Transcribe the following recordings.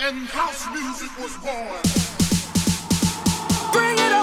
and house music was born. Bring it on.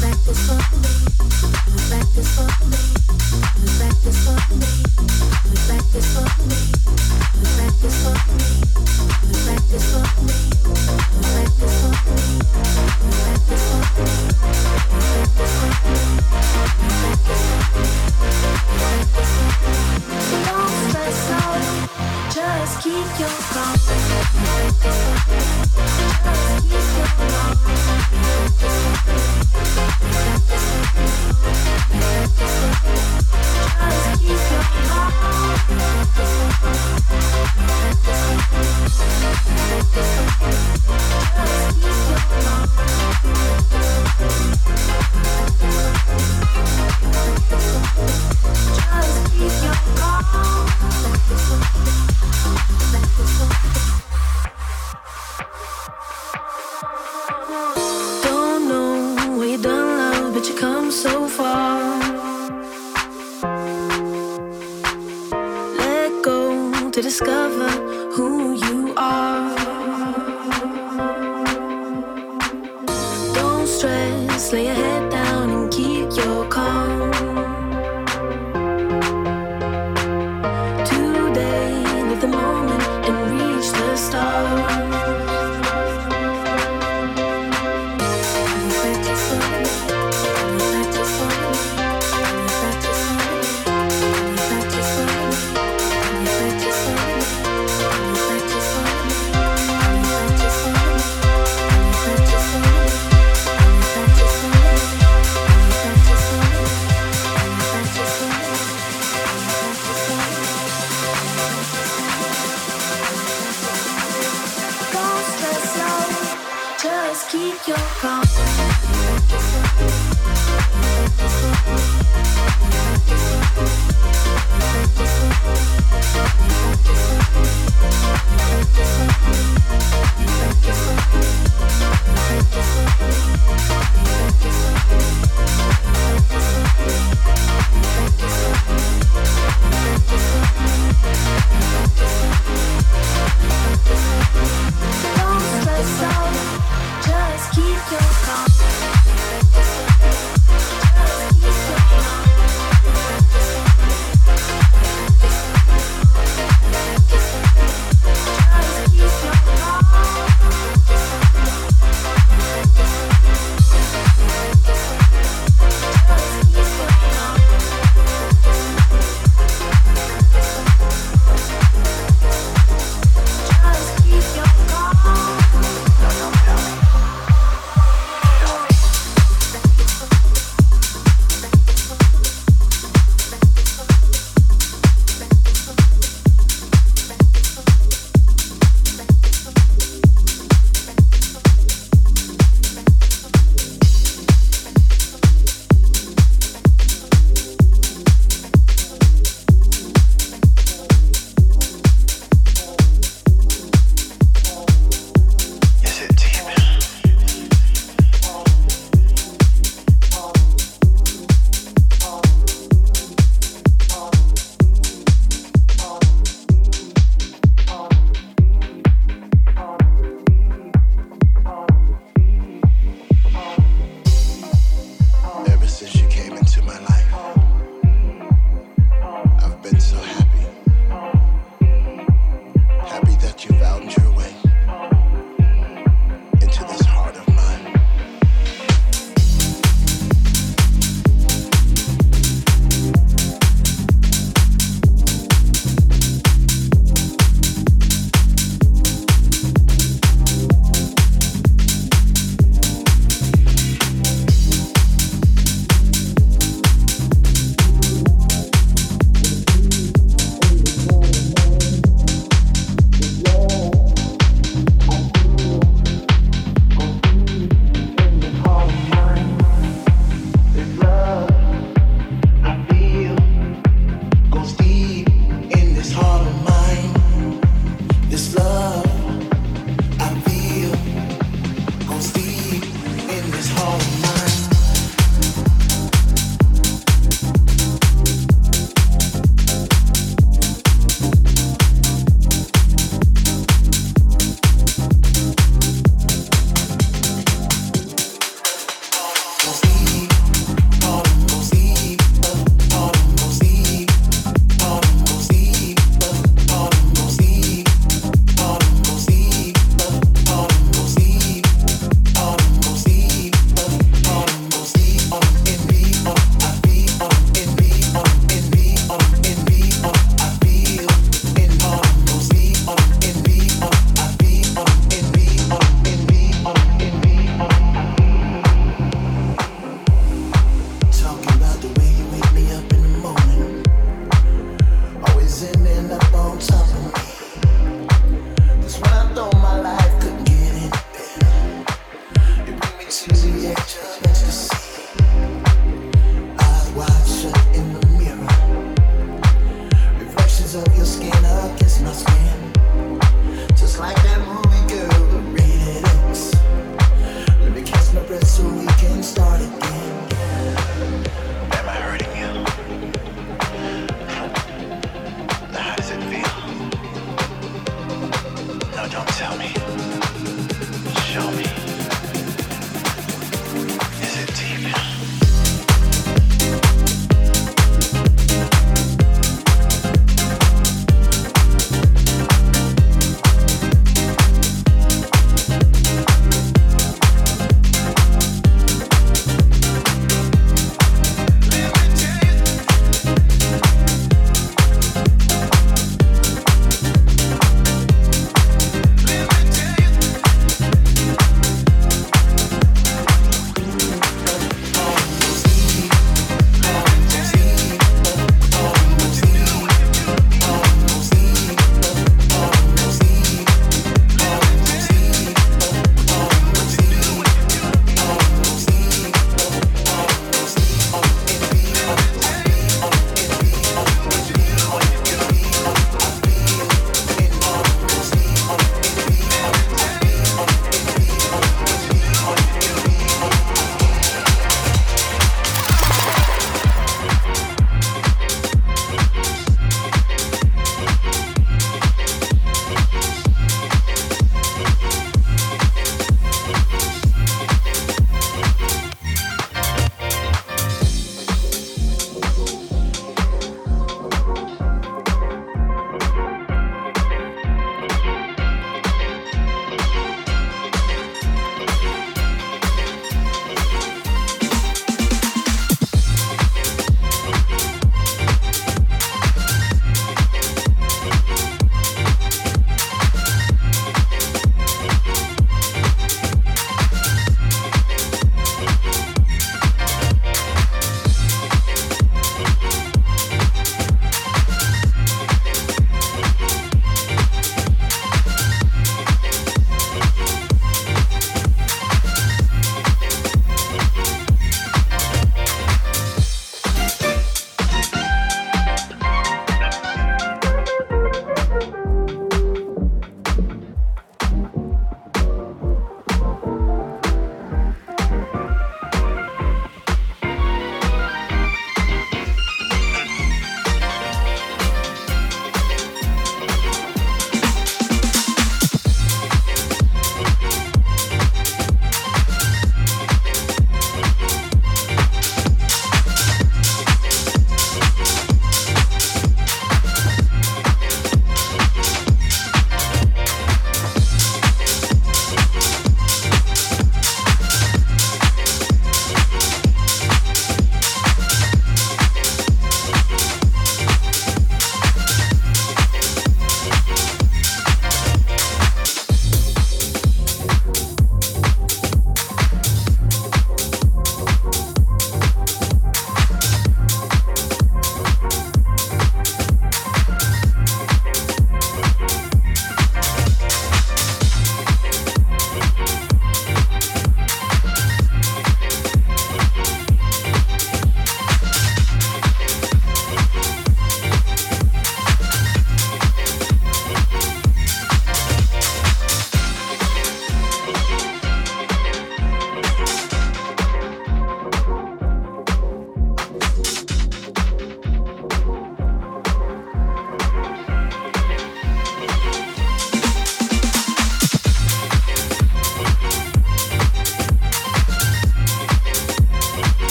back this up, back this me.